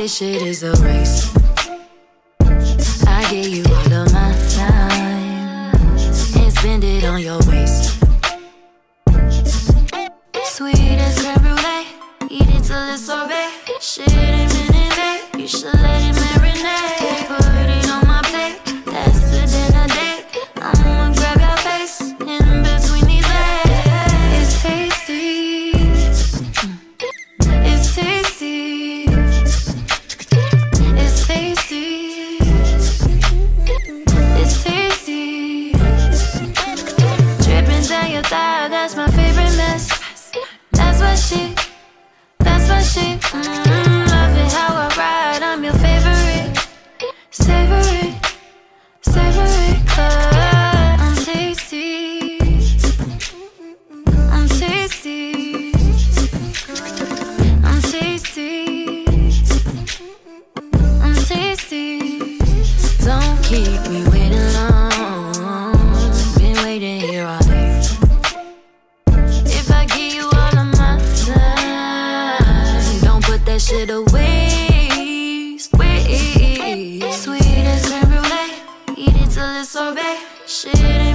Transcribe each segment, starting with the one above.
this shit is a race. disobey. Shit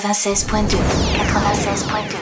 96.2. 96.2.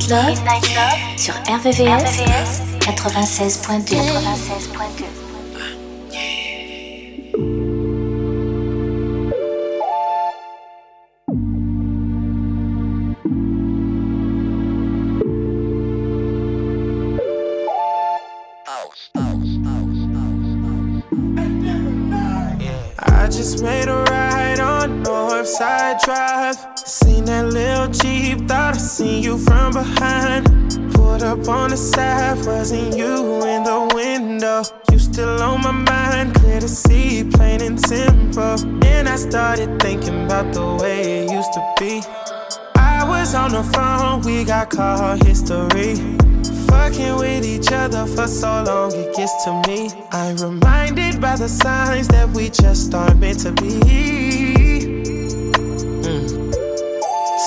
Midnight Love, Midnight Love sur RVVS, 96.2. 96.2. Northside Drive. Seen that little Jeep, thought I seen you from behind. Pulled up on the side, wasn't you in the window? You still on my mind, clear to see, plain and simple. Then I started thinking about the way it used to be. I was on the phone, we got call history. Fucking with each other for so long, it gets to me. I'm reminded by the signs that we just aren't meant to be.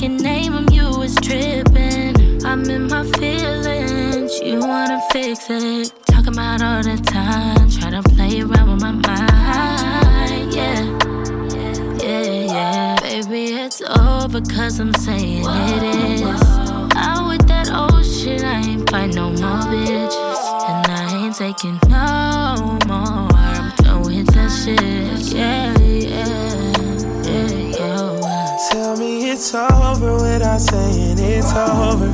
Can name 'em. You was tripping. I'm in my feelings. You wanna fix it. Talking about all the time. Try to play around with my mind. Yeah. Yeah, yeah. Baby, it's over cause I'm saying it is. Out with that old shit, I ain't fight no more bitches. And I ain't taking no more. I'm done with that shit. Yeah, it's over without saying it's over.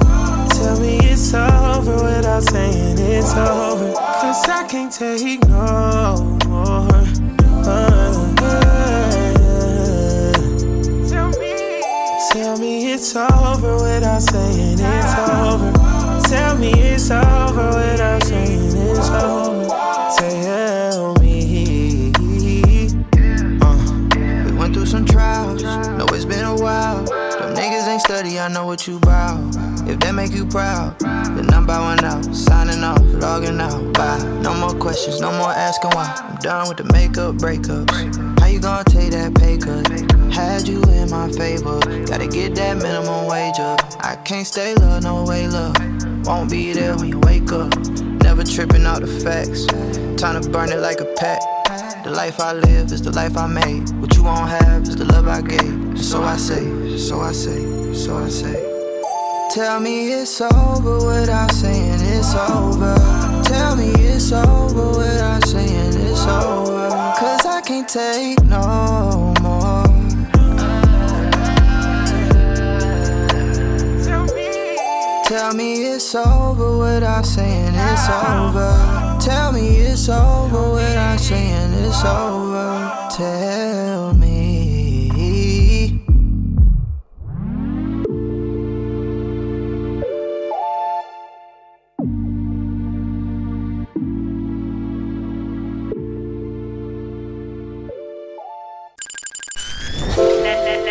Tell me it's over without saying it's over. Cause I can't take no more. Tell me, tell me it's over without saying it's over. Tell me it's over without I know what you bout. If that make you proud, then I'm bowing out, signing off, logging out. Bye. No more questions, no more asking why. I'm done with the makeup breakups. How you gonna take that pay cut? Had you in my favor, gotta get that minimum wage up. I can't stay love, no way love. Won't be there when you wake up. Never tripping out the facts. Time to burn it like a pack. The life I live is the life I made. What you won't have is the love I gave. So I say, so I say, so I say. Tell me it's over without saying it's over. Tell me it's over without saying it's over. Cause I can't take no more. Tell me it's over without saying it's over. Tell me it's over without saying it's over. Tell me.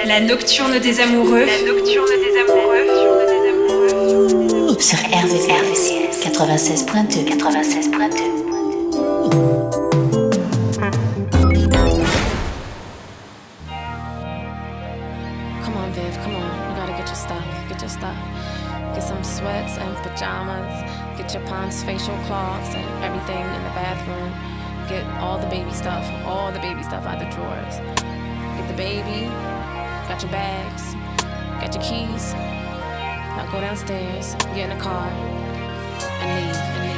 La nocturne des amoureux. La nocturne des amoureux. Come on, Viv, come on. You gotta get your stuff. Get your stuff. Get some sweats and pajamas. Get your pants, facial cloths, and everything in the bathroom. Get all the baby stuff. All the baby stuff out of the drawers. Get the baby. Got your bags. Got your keys. Now go downstairs, get in the car, and leave.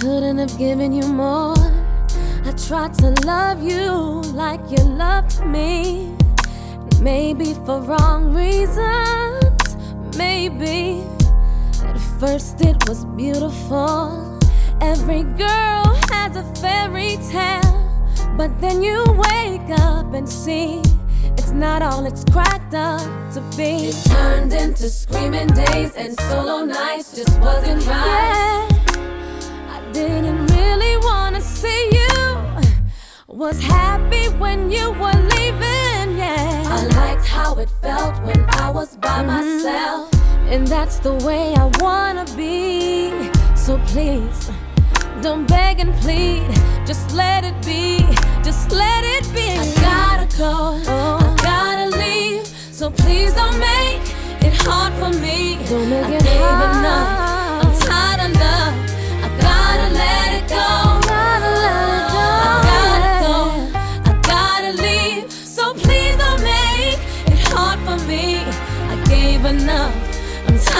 Couldn't have given you more. I tried to love you like you loved me. Maybe for wrong reasons. Maybe at first it was beautiful. Every girl has a fairy tale. But then you wake up and see it's not all it's cracked up to be. It turned into screaming days and solo nights just wasn't right. Yeah, I didn't really wanna see you. Was happy when you were leaving, yeah. I liked how it felt when I was by mm-hmm. myself. And that's the way I wanna be. So please, don't beg and plead. Just let it be. Just let it be. I gotta go. Oh. I gotta leave. So please don't make it hard for me. Don't make I it gave hard. enough. I'm tired love. I gotta let it go.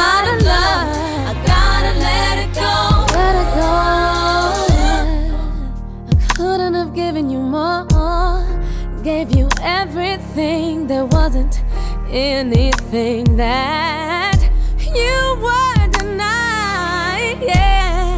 Tired love. I gotta let it go. Let it go. I couldn't have given you more. Gave you everything. There wasn't anything that you were denied. Yeah,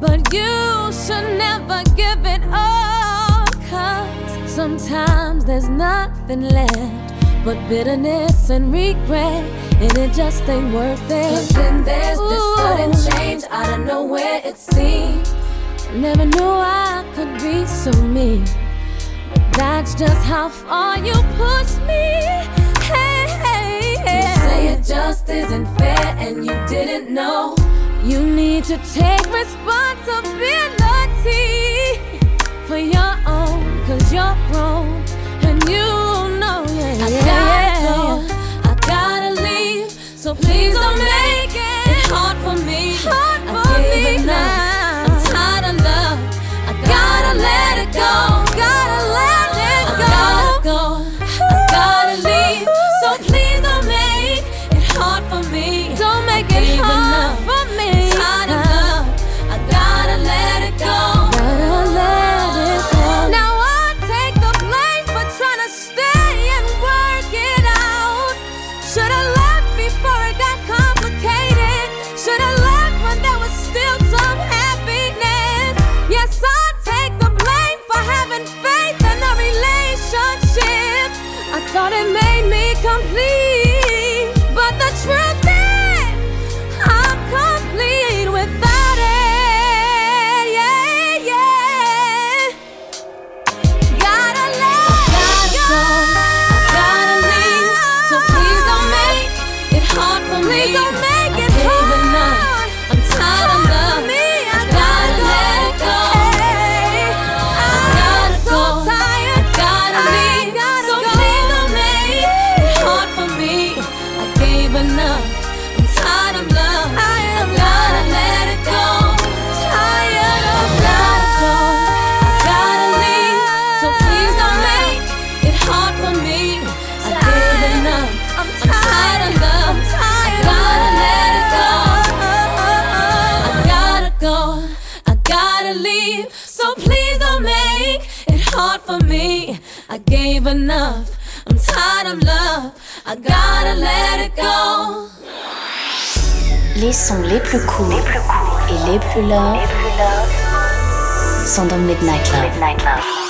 but you should never give it all. Cause sometimes there's nothing left but bitterness and regret. And it just ain't worth it. Cause then there's this sudden change out of nowhere, it seems. Never knew I could be so mean. But that's just how far you pushed me. Hey, hey, hey. You say it just isn't fair, and you didn't know. You need to take responsibility for your own, cause you're grown, and you know, yeah. I gotta go, I gotta leave, so please don't make it hard for me. I gotta let it go. Les sons les plus courts et les plus love sont dans Midnight Love.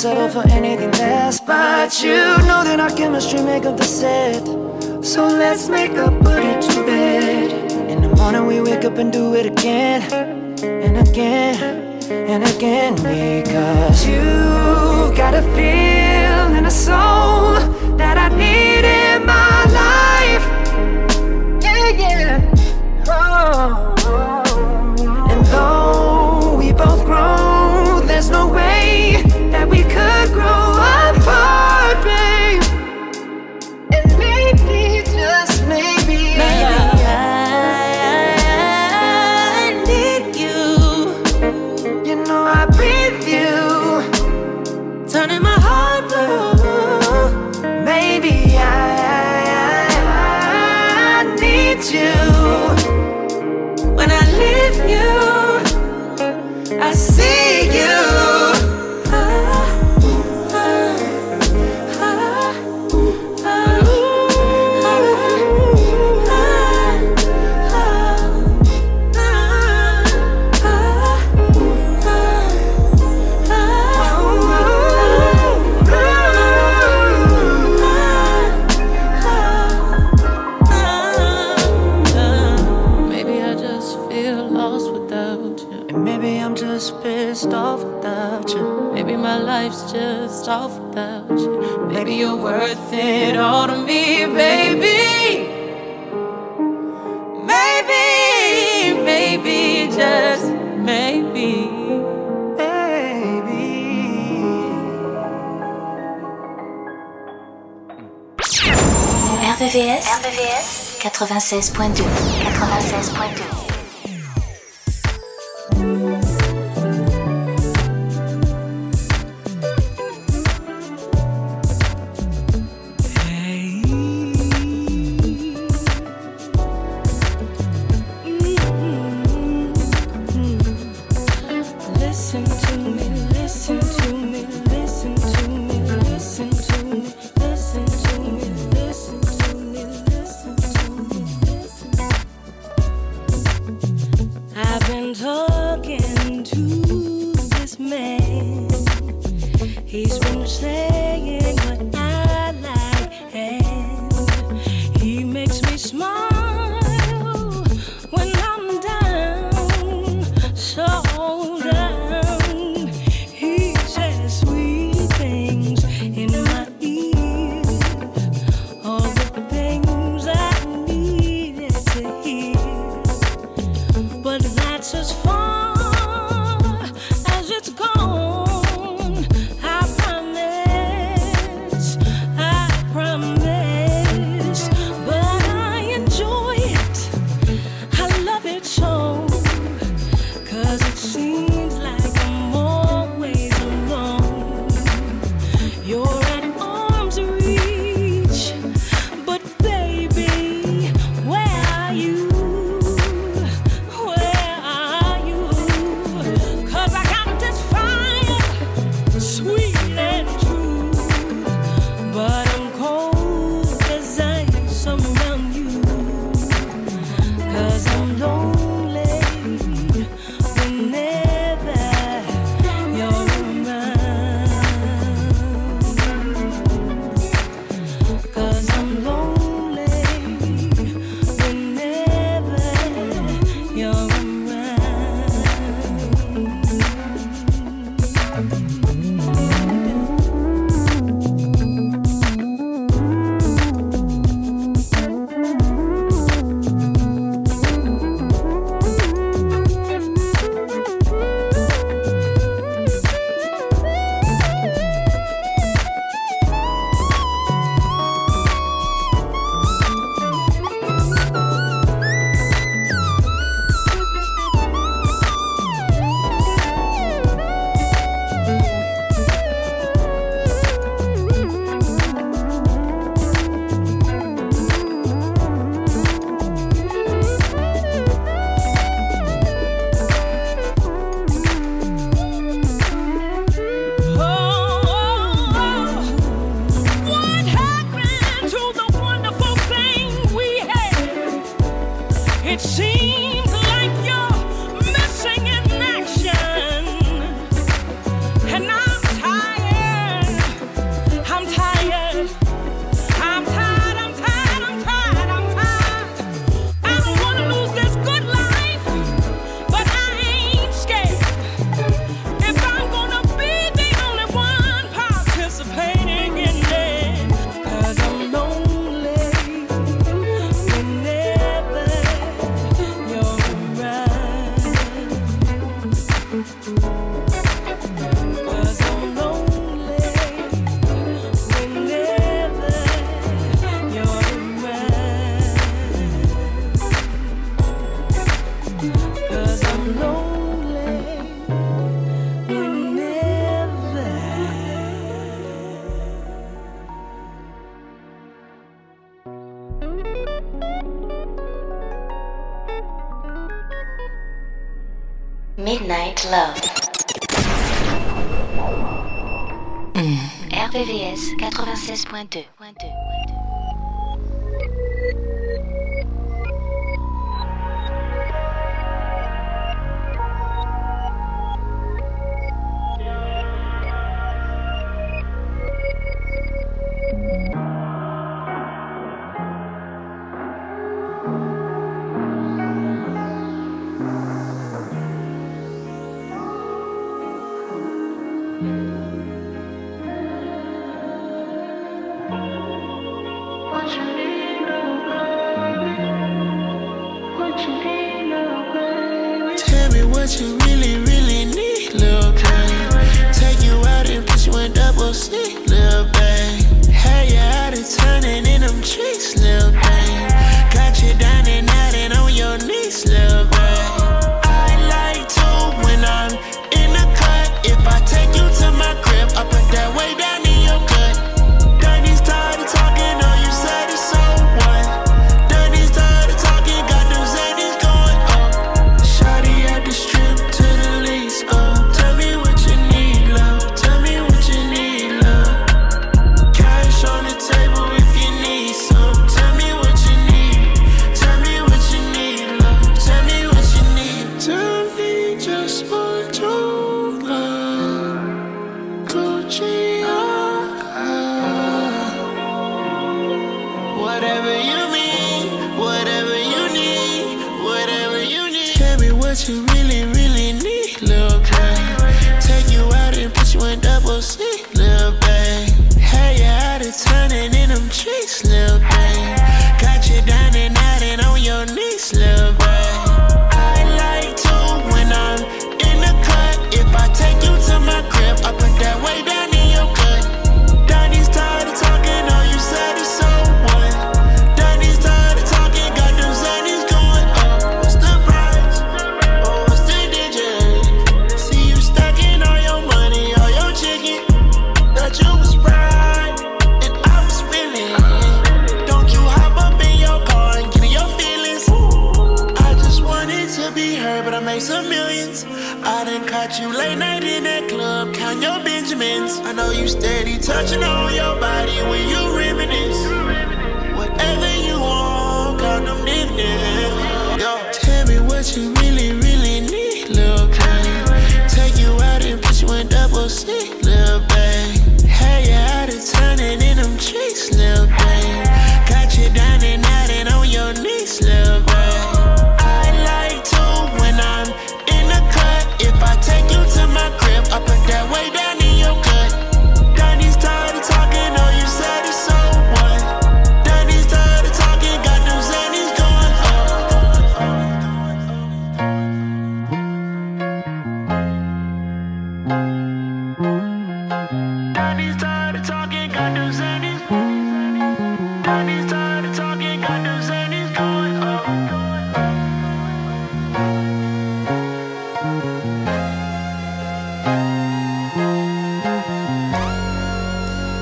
settle for anything less But you know that our chemistry make up the set. So let's make up, put it to bed In the morning we wake up and do it again And again, and again Because you got a feel and a soul That I need in my life. Yeah, yeah, oh. off you. Maybe you're worth it all to me, baby. Maybe, maybe, just maybe. RVVS, RVVS 96.2 96.2 Midnight Love. Mm. RVVS 96.2. what you really, really need, little girl. Take you out and put you in double C. steady touching on your body when you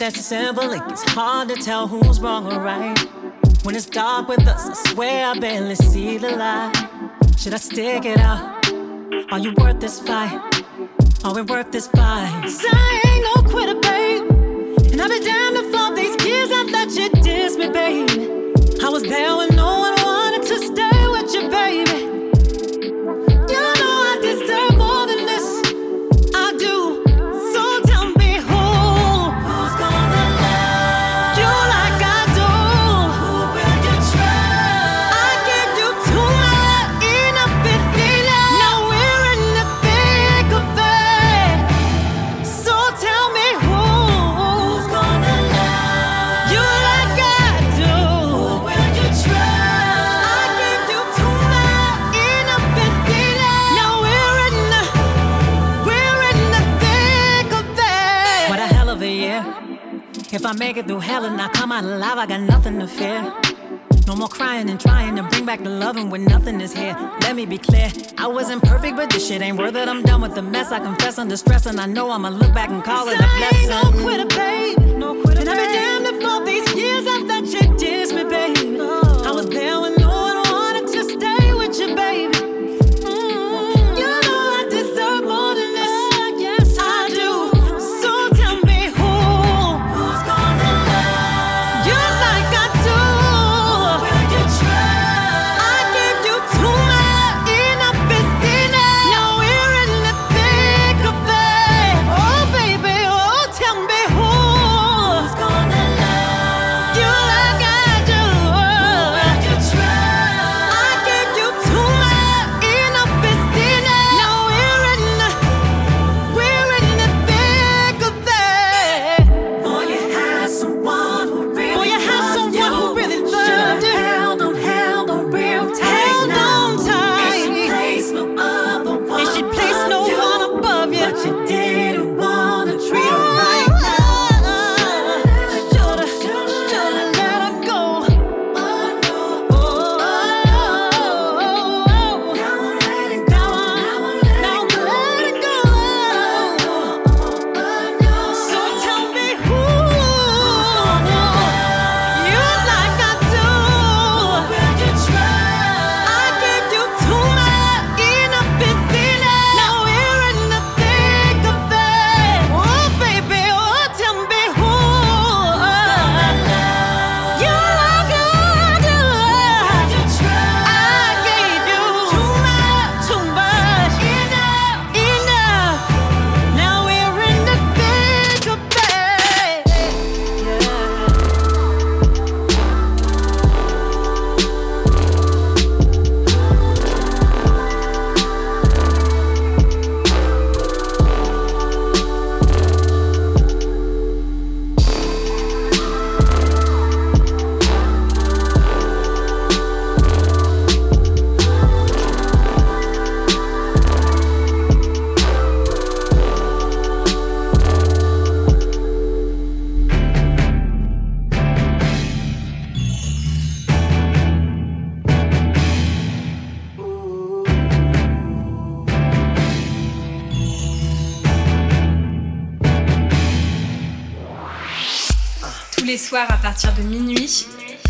that's simple, it's hard to tell who's wrong or right. When it's dark with us, I swear I barely see the light. Should I stick it out? Are you worth this fight? Are we worth this fight? Science. and I come out alive, I got nothing to fear. No more crying and trying to bring back the love when nothing is here. Let me be clear, I wasn't perfect, but this shit ain't worth it. I'm done with the mess. I confess under stress, and I know I'ma look back and call it a blessing. No quitter, babe. No quitter, and I've been down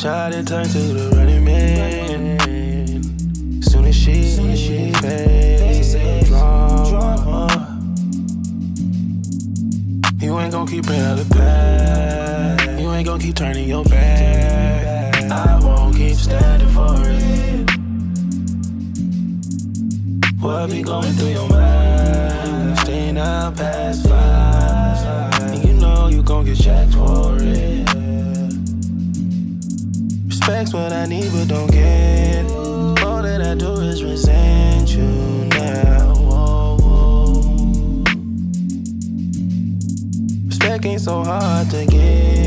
Shot and turned to the running man. Soon as she, soon as she the drama. You ain't gon' keep it out the past. You ain't gon' keep turning your back. I won't keep standing for it. What be going through your mind? Staying out past five. And you know you gon' get checked for it. Respect's what I need, but don't get. All that I do is resent you now. Respect ain't so hard to get.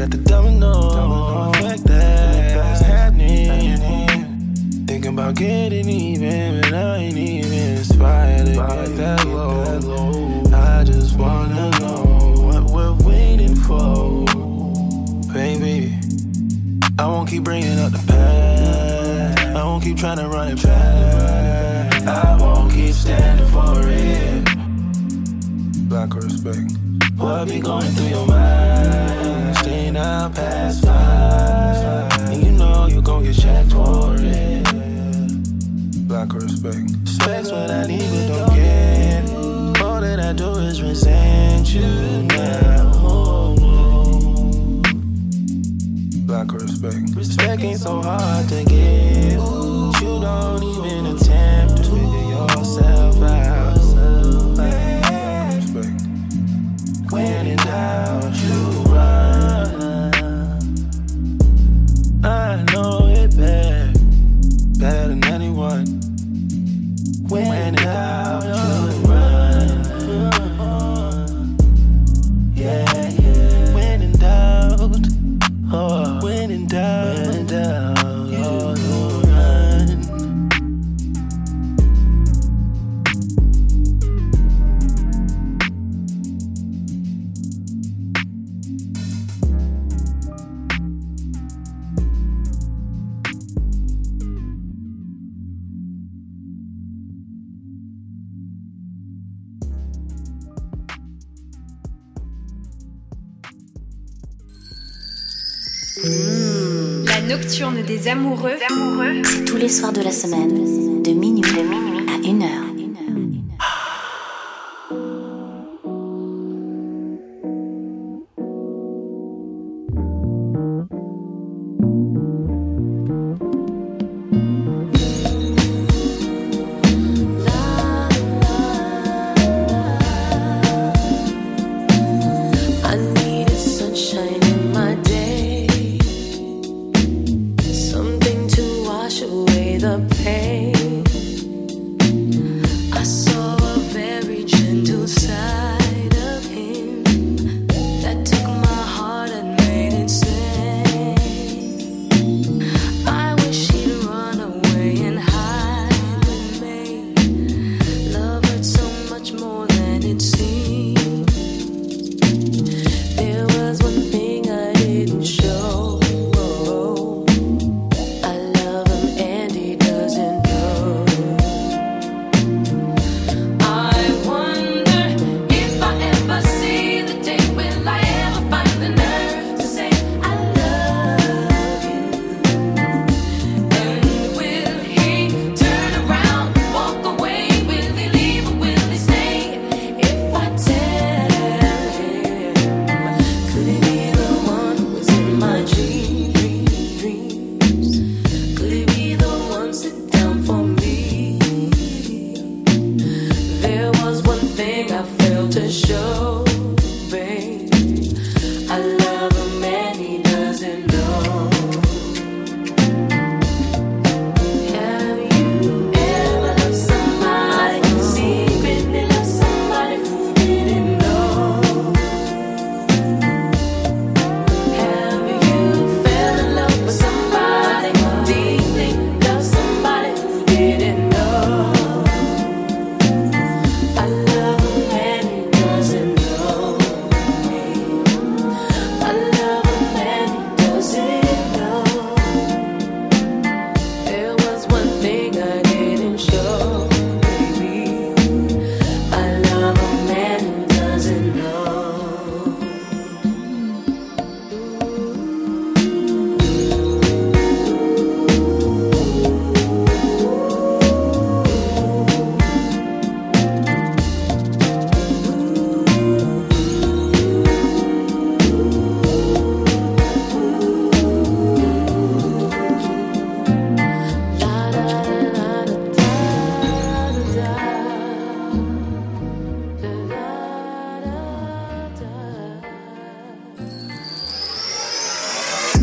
At the domino, effect that's happening. Thinking about getting even, but I ain't even inspired to get that low. I just wanna know what we're waiting for, baby. I won't keep bringing up the past. I won't keep trying to run it back. I won't keep standing for it. Lack of respect. What be going through your mind? Staying out past five. And you know you gon' get checked for it. Lack of respect. Respect's what I need, but don't get. All that I do is resent you now. Lack of respect. Respect ain't so hard to get. You don't even amoureux. C'est tous les soirs de la semaine,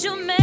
je mets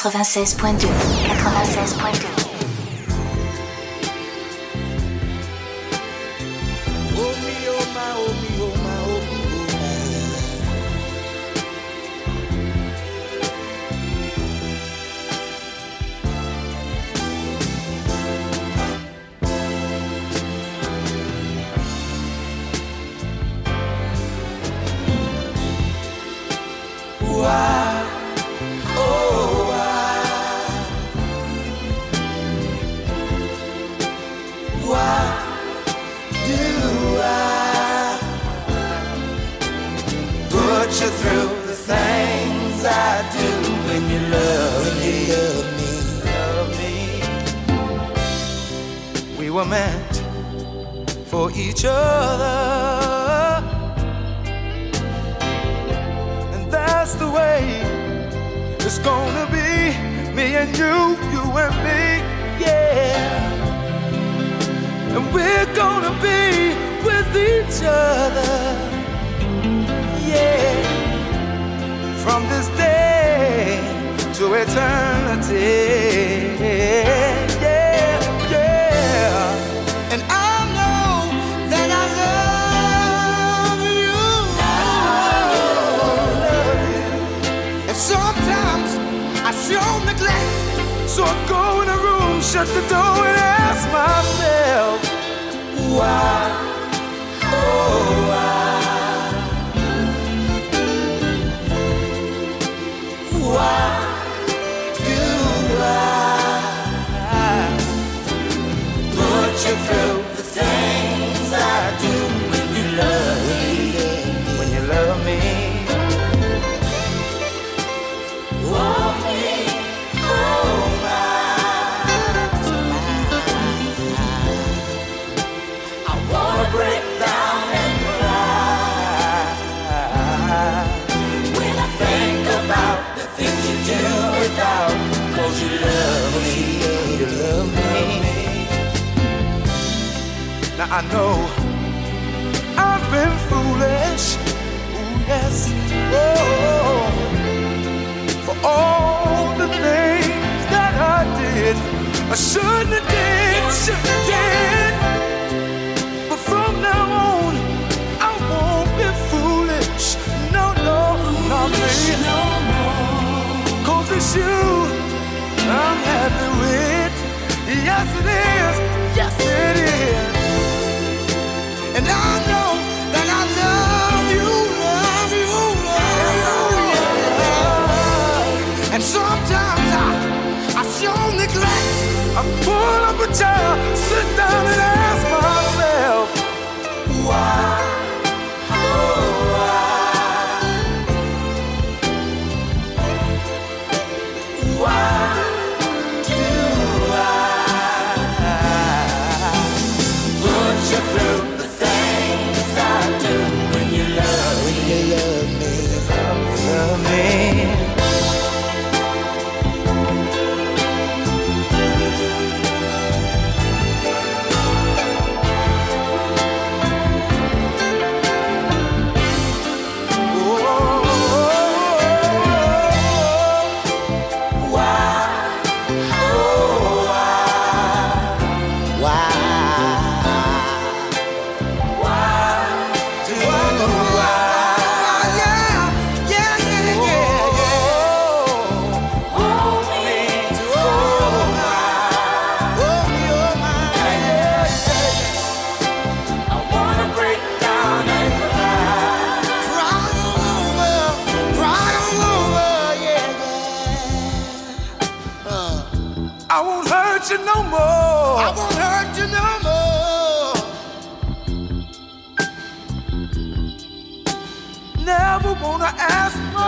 96.2. 96.2.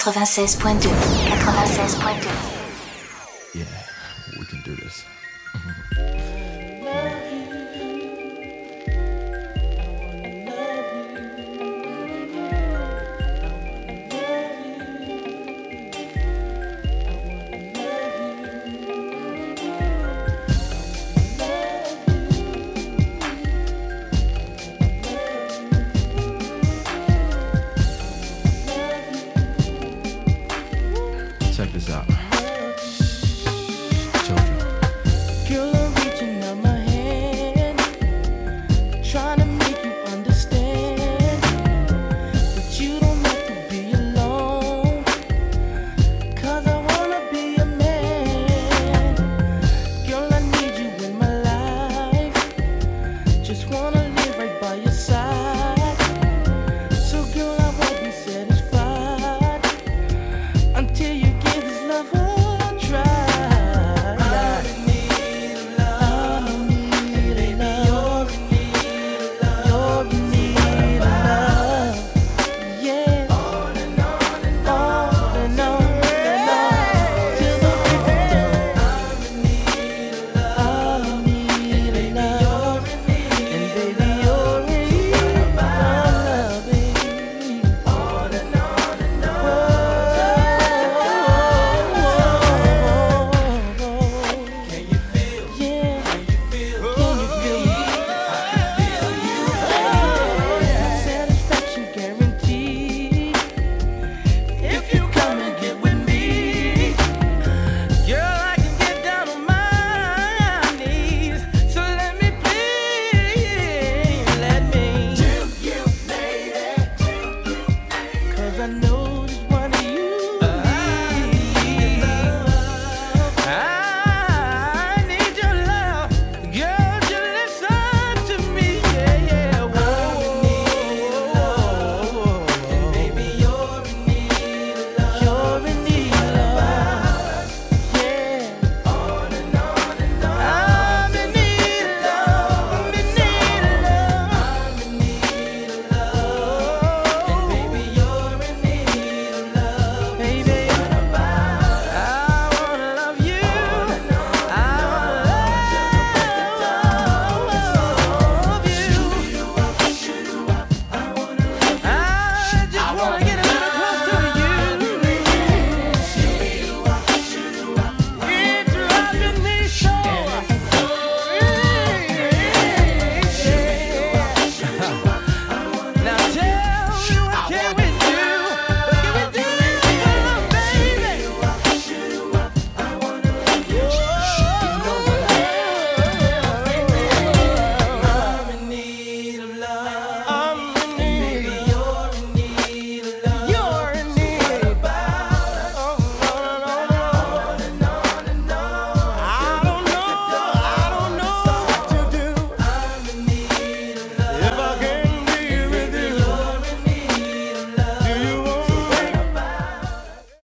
96.2 96.2 Yeah, we can do this.